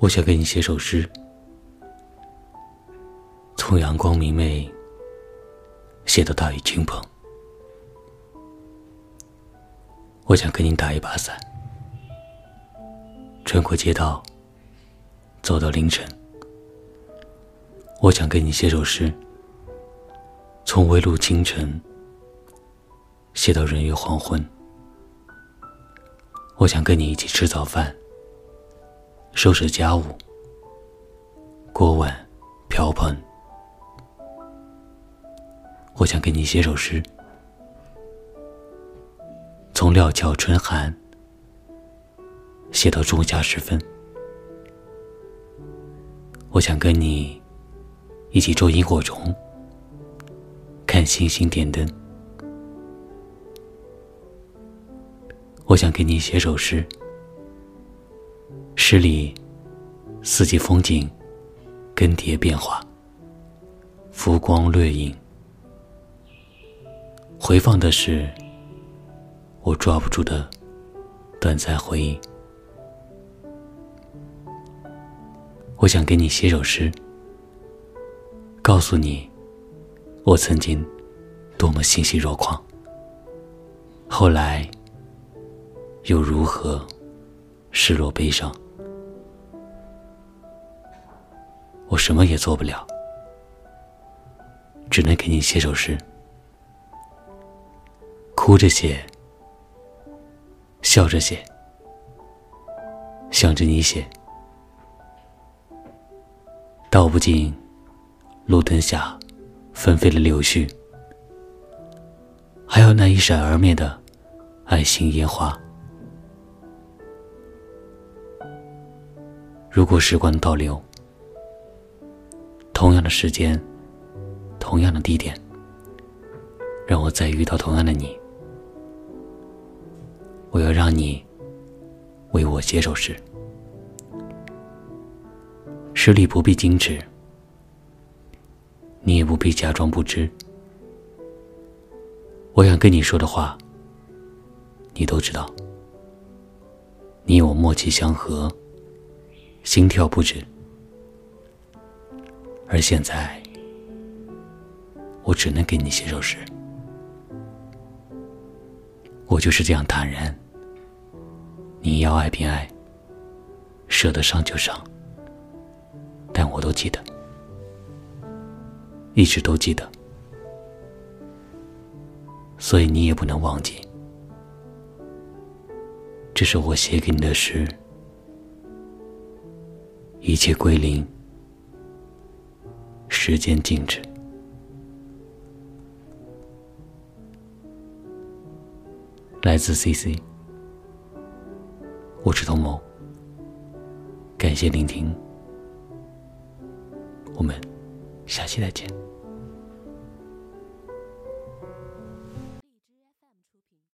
我想给你写首诗，从阳光明媚写到大雨倾盆。我想跟你打一把伞，穿过街道，走到凌晨。我想跟你写首诗，从微露清晨写到人约黄昏。我想跟你一起吃早饭。收拾家务，锅碗瓢盆。我想给你写首诗，从料峭春寒写到仲夏时分。我想跟你一起捉萤火虫，看星星点灯。我想给你写首诗。诗里，四季风景更迭变化，浮光掠影，回放的是我抓不住的短暂回忆。我想给你写首诗，告诉你我曾经多么欣喜若狂，后来又如何失落悲伤。我什么也做不了，只能给你写首诗，哭着写，笑着写，想着你写，道不尽路灯下纷飞的柳絮，还有那一闪而灭的爱心烟花。如果时光倒流。同样的时间，同样的地点，让我再遇到同样的你。我要让你为我写首诗，诗里不必矜持，你也不必假装不知。我想跟你说的话，你都知道。你我默契相合，心跳不止。而现在，我只能给你写首诗。我就是这样坦然。你要爱便爱，舍得伤就伤，但我都记得，一直都记得，所以你也不能忘记。这是我写给你的诗，一切归零。时间静止。来自 CC，我是童某。感谢聆听，我们下期再见。